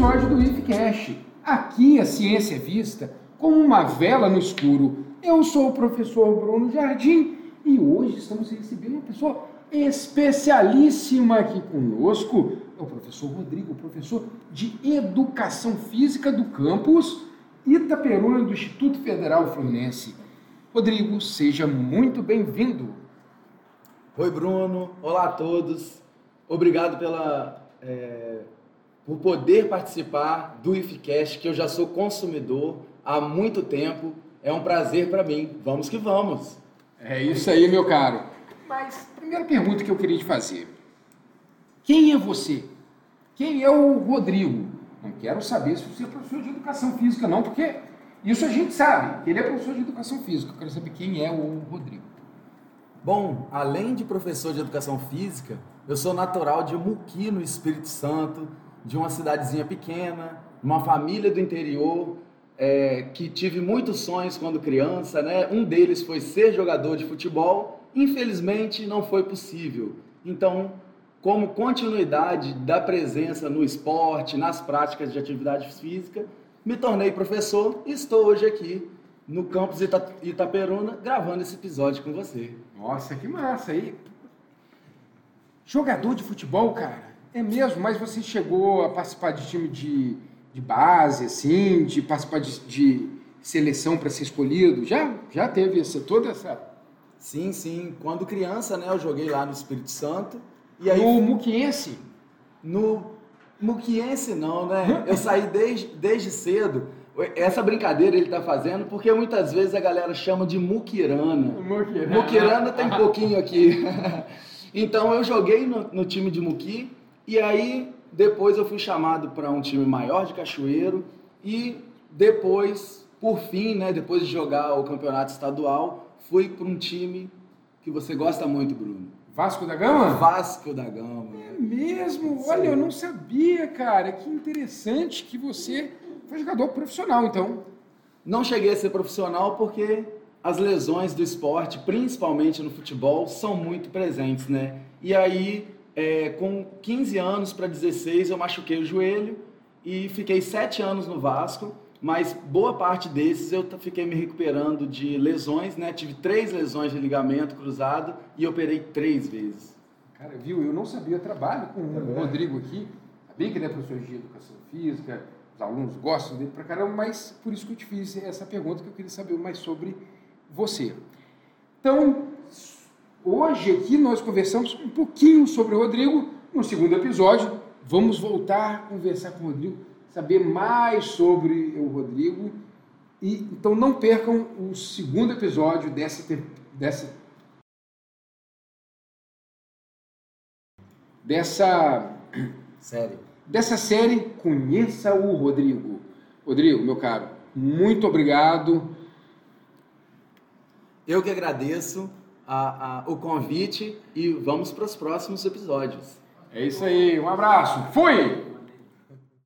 episódio do IFCast. Aqui a ciência é vista como uma vela no escuro. Eu sou o professor Bruno Jardim e hoje estamos recebendo uma pessoa especialíssima aqui conosco. É o professor Rodrigo, professor de Educação Física do campus Itaperuna do Instituto Federal Fluminense. Rodrigo, seja muito bem-vindo. Oi, Bruno. Olá a todos. Obrigado pela, é, por poder participar do IFCast, que eu já sou consumidor há muito tempo. É um prazer para mim. Vamos que vamos. É isso aí, meu caro. Mas, primeira pergunta que eu queria te fazer. Quem é você? Quem é o Rodrigo? Não quero saber se você é professor de educação física, não, porque isso a gente sabe. Ele é professor de educação física. Eu quero saber quem é o Rodrigo. Bom, além de professor de educação física, eu sou natural de Muqui, no Espírito Santo, de uma cidadezinha pequena, uma família do interior, é, que tive muitos sonhos quando criança, né? Um deles foi ser jogador de futebol. Infelizmente, não foi possível. Então, como continuidade da presença no esporte, nas práticas de atividade física, me tornei professor e estou hoje aqui no campus Ita Itaperuna gravando esse episódio com você. Nossa, que massa aí. Jogador de futebol, cara. É mesmo, mas você chegou a participar de time de, de base, assim, de participar de, de seleção para ser escolhido? Já, já teve essa, toda essa. Sim, sim. Quando criança, né, eu joguei lá no Espírito Santo. E aí, no Muquiense? No Muquiense não, né? Eu saí desde, desde cedo. Essa brincadeira ele está fazendo porque muitas vezes a galera chama de muquirana. Muquirana. Muquirana tem pouquinho aqui. então eu joguei no, no, time de Muqui e aí depois eu fui chamado para um time maior de Cachoeiro e depois, por fim, né, depois de jogar o campeonato estadual, fui para um time que você gosta muito, Bruno. Vasco da Gama? Vasco da Gama. É mesmo? Olha, eu não sabia, cara. Que interessante que você foi jogador profissional, então. Não cheguei a ser profissional porque as lesões do esporte, principalmente no futebol, são muito presentes, né? E aí, é, com 15 anos para 16, eu machuquei o joelho e fiquei 7 anos no Vasco, mas boa parte desses eu fiquei me recuperando de lesões, né? Tive três lesões de ligamento cruzado e operei três vezes. Cara, viu? Eu não sabia, eu trabalho com o é Rodrigo aqui, sabia que ele é professor de educação física, os alunos gostam dele pra caramba, mas por isso que eu te fiz essa pergunta, que eu queria saber mais sobre você. Então, hoje aqui nós conversamos um pouquinho sobre o Rodrigo. No segundo episódio, vamos voltar a conversar com o Rodrigo, saber mais sobre o Rodrigo. E, então não percam o segundo episódio dessa, dessa, dessa série dessa série Conheça o Rodrigo. Rodrigo, meu caro, muito obrigado. Eu que agradeço a, a, o convite e vamos para os próximos episódios. É isso aí, um abraço. Fui!